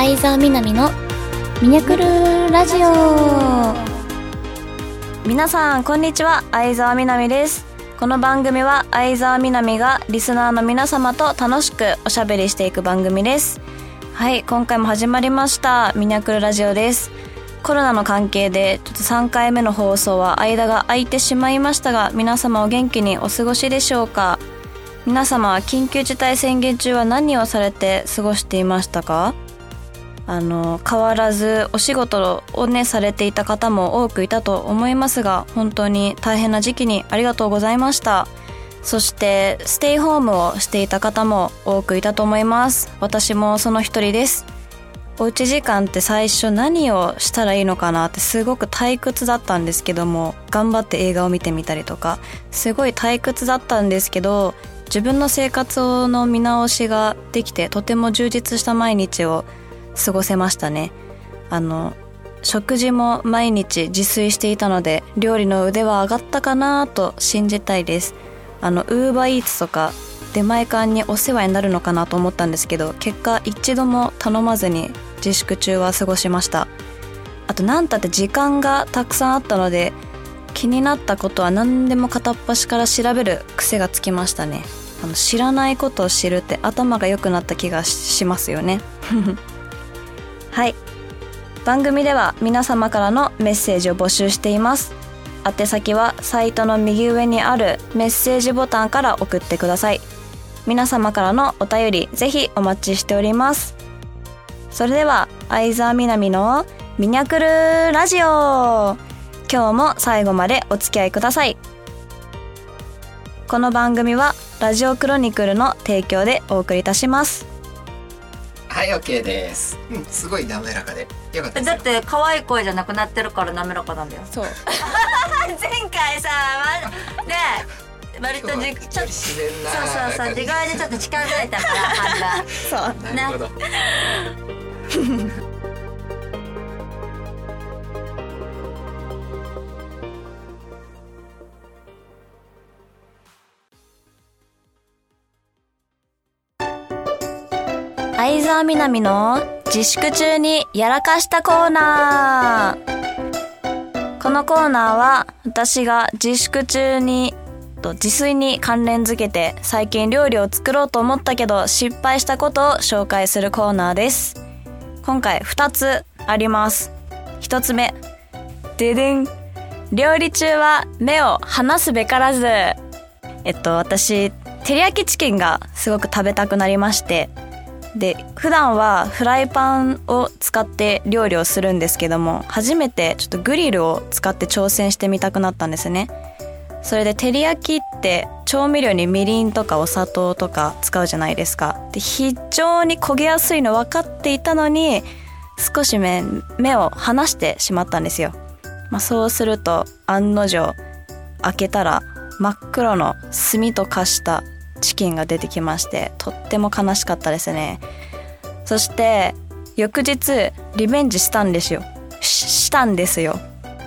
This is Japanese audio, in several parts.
相沢みなみのミニャクルラジオ。皆さんこんにちは。相沢みなみです。この番組は相沢みなみがリスナーの皆様と楽しくおしゃべりしていく番組です。はい今回も始まりましたミニャクルラジオです。コロナの関係でちょっと3回目の放送は間が空いてしまいましたが皆様お元気にお過ごしでしょうか？皆様は緊急事態宣言中は何をされて過ごしていましたか？あの変わらずお仕事をねされていた方も多くいたと思いますが本当に大変な時期にありがとうございました。そしてステイホームをしていた方も多くいたと思います。私もその一人です。おうち時間って最初何をしたらいいのかなってすごく退屈だったんですけども頑張って映画を見てみたりとかすごい退屈だったんですけど自分の生活の見直しができてとても充実した毎日を過ごせましたね。あの食事も毎日自炊していたので料理の腕は上がったかなと信じたいです。あのウーバーイーツとか出前館にお世話になるのかなと思ったんですけど結果一度も頼まずに自粛中は過ごしました。あと何たって時間がたくさんあったので気になったことは何でも片っ端から調べる癖がつきましたね。あの知らないことを知るって頭が良くなった気がしますよね。はい。番組では皆様からのメッセージを募集しています。宛先はサイトの右上にあるメッセージボタンから送ってください。皆様からのお便りぜひお待ちしております。それでは相沢みなみのミニャクルラジオ。今日も最後までお付き合いください。この番組はラジオクロニクルの提供でお送りいたします。はい OK です、うん、すごい滑らかで。よかったですだって可愛い声じゃなくなってるから滑らかなんだよ。そう。前回さ、ま、ね割とじちょっと自然なそうそうそう自害でちょっと近づいたから 判断そう。なるほど、相沢みなみの自粛中にやらかしたコーナー。このコーナーは私が自粛中に自炊に関連づけて最近料理を作ろうと思ったけど失敗したことを紹介するコーナーです。今回2つあります。1つ目。ででん。料理中は目を離すべからず。えっと私照り焼きチキンがすごく食べたくなりまして。で普段はフライパンを使って料理をするんですけども初めてちょっとグリルを使って挑戦してみたくなったんですね。それで照り焼きって調味料にみりんとかお砂糖とか使うじゃないですか。で非常に焦げやすいの分かっていたのに少し目目を離してしまったんですよ、まあ、そうすると案の定開けたら真っ黒の炭と化したチキンが出てきましてとっても悲しかったですね。そして翌日リベンジしたんですよ。したんですよ。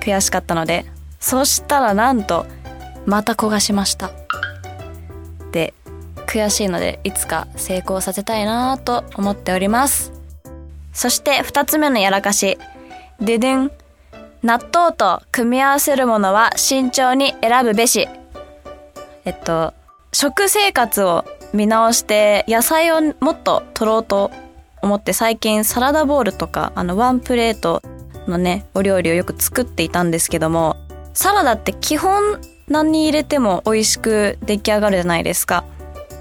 悔しかったので。そしたらなんとまた焦がしました。で悔しいのでいつか成功させたいなと思っております。そして二つ目のやらかし。ででん納豆と組み合わせるものは慎重に選ぶべし。えっと食生活を見直して野菜をもっと取ろうと思って最近サラダボウルとかあのワンプレートのねお料理をよく作っていたんですけどもサラダって基本何に入れても美味しく出来上がるじゃないですか。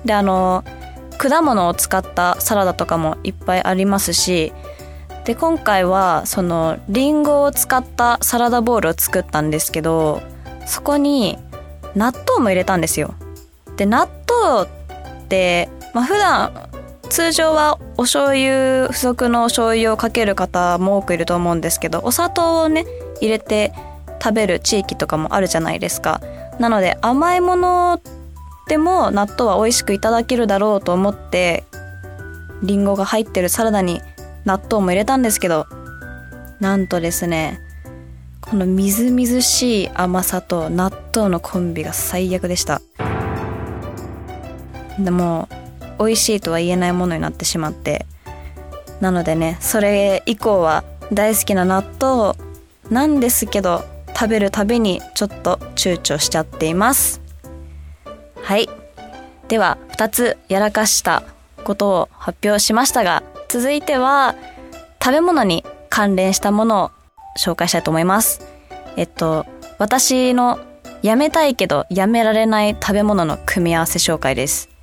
であの果物を使ったサラダとかもいっぱいありますしで今回はそのリンゴを使ったサラダボウルを作ったんですけどそこに納豆も入れたんですよ。で納豆って、まあ、普段通常はお醤油付属のお醤油をかける方も多くいると思うんですけどお砂糖をね入れて食べる地域とかもあるじゃないですか。なので甘いものでも納豆は美味しくいただけるだろうと思ってリンゴが入ってるサラダに納豆も入れたんですけどなんとですねこのみずみずしい甘さと納豆のコンビが最悪でした。でも美味しいとは言えないものになってしまってなのでねそれ以降は大好きな納豆なんですけど食べるたびにちょっと躊躇しちゃっています。はい。では2つやらかしたことを発表しましたが続いては食べ物に関連したものを紹介したいと思います。えっと私のやめたいけどやめられない食べ物の組み合わせ紹介です。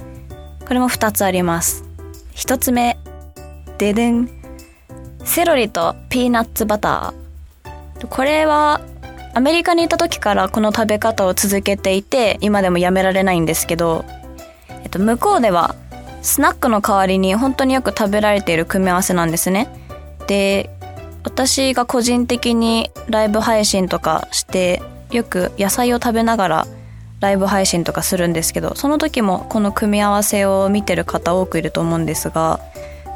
これも2つあります。1つ目ででんセロリとピーナッツバター。これはアメリカにいた時からこの食べ方を続けていて今でもやめられないんですけど、えっと、向こうではスナックの代わりに本当によく食べられている組み合わせなんですね。で私が個人的にライブ配信とかしてよく野菜を食べながらライブ配信とかするんですけどその時もこの組み合わせを見てる方多くいると思うんですが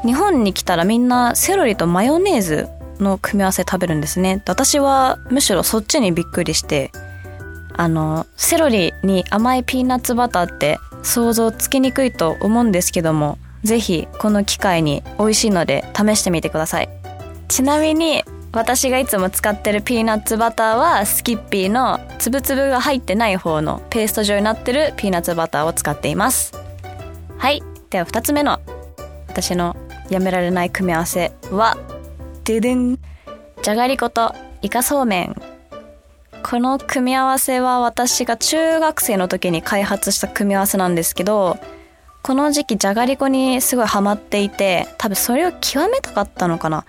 日本に来たらみんなセロリとマヨネーズの組み合わせ食べるんですね。私はむしろそっちにびっくりしてあのセロリに甘いピーナッツバターって想像つきにくいと思うんですけどもぜひこの機会に美味しいので試してみてください。ちなみに私がいつも使ってるピーナッツバターはスキッピーのつぶつぶが入ってない方のペースト状になってるピーナッツバターを使っています。はい。では2つ目の私のやめられない組み合わせはででんじゃがりことイカそうめん。この組み合わせは私が中学生の時に開発した組み合わせなんですけどこの時期じゃがりこにすごいハマっていて多分それを極めたかったのかな。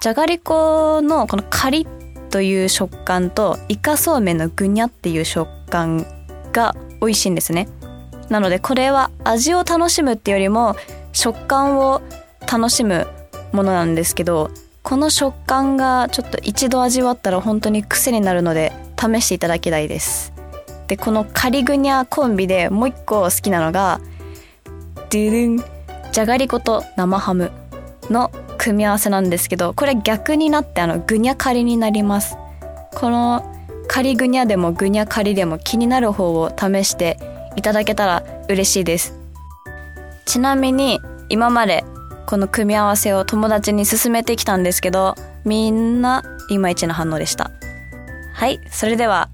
じゃがりこのこのカリッという食感とイカそうめんのぐにゃっていう食感が美味しいんですね。なのでこれは味を楽しむっていうよりも食感を楽しむものなんですけどこの食感がちょっと一度味わったら本当に癖になるので試していただきたいです。でこのカリグニャコンビでもう一個好きなのがドゥルンじゃがりこと生ハムの組み合わせなんですけどこれ逆になってあのグニャカリになります。このカリグニャでもグニャカリでも気になる方を試していただけたら嬉しいです。ちなみに今までこの組み合わせを友達に勧めてきたんですけどみんないまいちな反応でした。はいそれでは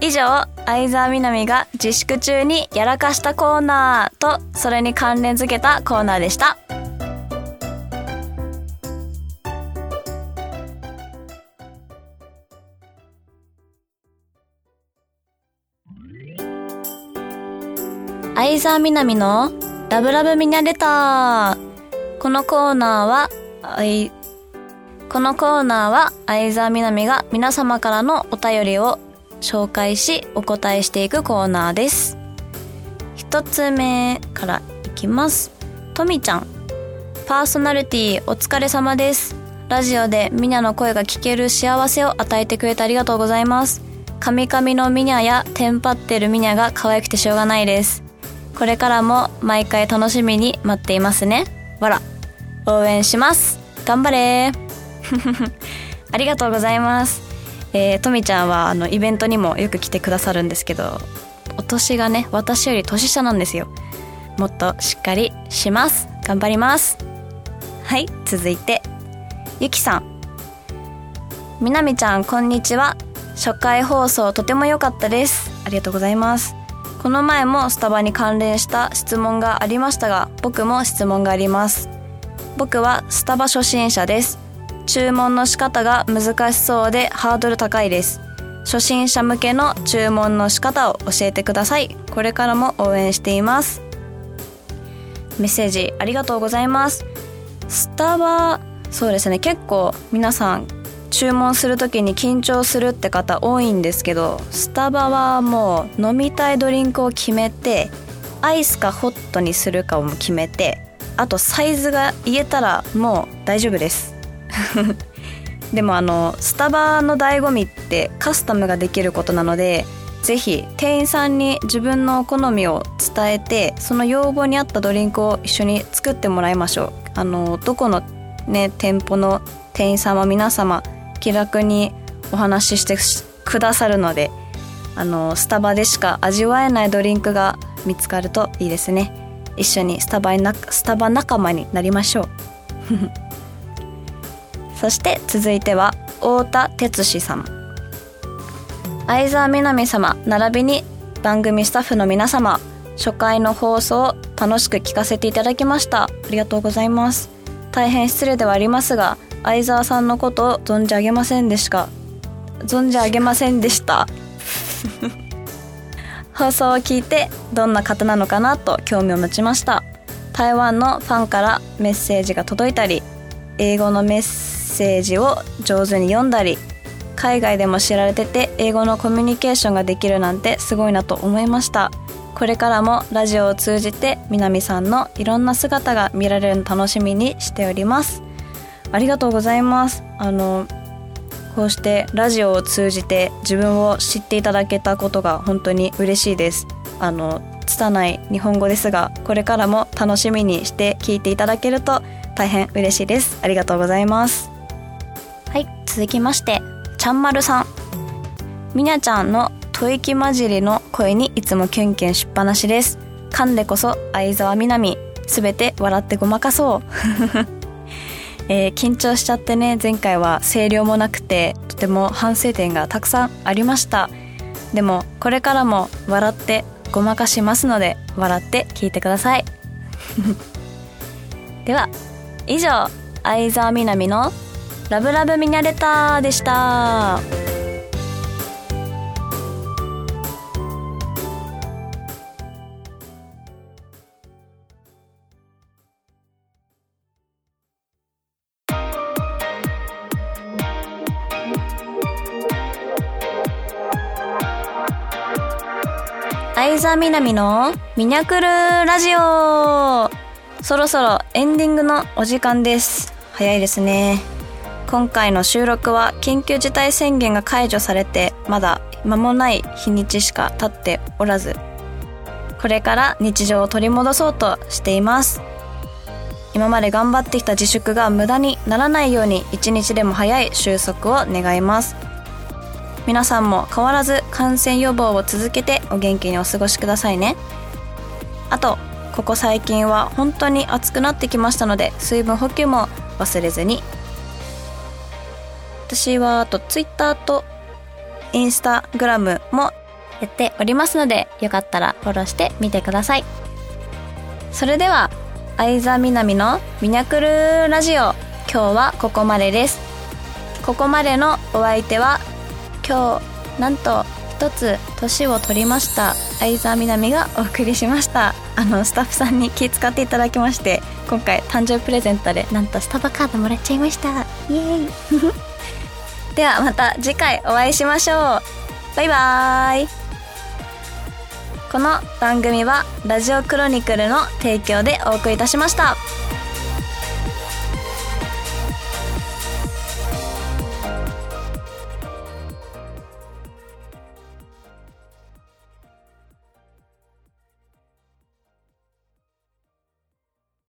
以上相沢みなみが自粛中にやらかしたコーナーとそれに関連づけたコーナーでした。相沢みなみのラブラブミニャレター。このコーナーはあいこのコーナーは相沢みなみが皆様からのお便りを紹介しお答えしていくコーナーです。一つ目からいきます。とみちゃん。パーソナリティお疲れ様です。ラジオでミニャの声が聞ける幸せを与えてくれてありがとうございます。カミカミのミニャやテンパってるミニャが可愛くてしょうがないです。これからも毎回楽しみに待っていますね。わら。応援します。頑張れ。ありがとうございます。えー、とみちゃんはあのイベントにもよく来てくださるんですけどお年がね私より年下なんですよ。もっとしっかりします。頑張ります。はい続いてゆきさん。みなみちゃんこんにちは。初回放送とても良かったです。ありがとうございます。この前もスタバに関連した質問がありましたが僕も質問があります。僕はスタバ初心者です。注文の仕方が難しそうでハードル高いです。初心者向けの注文の仕方を教えてください。これからも応援しています。メッセージありがとうございます。スタバそうですね。結構皆さん注文する時に緊張するって方多いんですけどスタバはもう飲みたいドリンクを決めてアイスかホットにするかを決めてあとサイズが言えたらもう大丈夫です。でもあのスタバの醍醐味ってカスタムができることなのでぜひ店員さんに自分の好みを伝えてその要望に合ったドリンクを一緒に作ってもらいましょう。あのどこのね店舗の店員様皆様気楽にお話ししてくださるのであのスタバでしか味わえないドリンクが見つかるといいですね。一緒にスタバになスタバ仲間になりましょう。そして続いては太田哲司さん。相沢みなみ様並びに番組スタッフの皆様初回の放送を楽しく聞かせていただきました。ありがとうございます。大変失礼ではありますが相沢さんのことを存じ上げませんでした。存じ上げませんでした。放送を聞いてどんな方なのかなと興味を持ちました。台湾のファンからメッセージが届いたり英語のメッセージを上手に読んだり海外でも知られてて英語のコミュニケーションができるなんてすごいなと思いました。これからもラジオを通じて南さんのいろんな姿が見られるの楽しみにしておりますありがとうございます。あのこうしてラジオを通じて自分を知っていただけたことが本当に嬉しいです。あの拙い日本語ですがこれからも楽しみにして聞いていただけると大変嬉しいです。ありがとうございます。はい続きましてちゃんまるさん。みなちゃんの吐息混じりの声にいつもキュンキュンしっぱなしです。噛んでこそ相沢みなみ。すべて笑ってごまかそう。えー、緊張しちゃってね前回は声量もなくてとても反省点がたくさんありました。でもこれからも笑ってごまかしますので笑って聞いてください。では以上相沢みなみの「ラブラブミニャレター」でした。相沢みなみのミニャクルラジオ。そろそろエンディングのお時間です。早いですね。今回の収録は緊急事態宣言が解除されてまだ間もない日にちしか経っておらずこれから日常を取り戻そうとしています。今まで頑張ってきた自粛が無駄にならないように一日でも早い収束を願います。皆さんも変わらず感染予防を続けてお元気にお過ごしくださいね。あとここ最近は本当に暑くなってきましたので水分補給も忘れずに。私はあと Twitter とインスタグラムもやっておりますのでよかったらフォローしてみてください。それでは相沢みなみのミニャクルラジオ今日はここまでです。ここまでのお相手は今日なんと一つ年を取りました相沢みなみがお送りしました。あのスタッフさんに気遣っていただきまして今回誕生日プレゼントでなんとスタバカードもらっちゃいました。イエーイ。ではまた次回お会いしましょう。バイバーイ。この番組はラジオクロニクルの提供でお送りいたしました。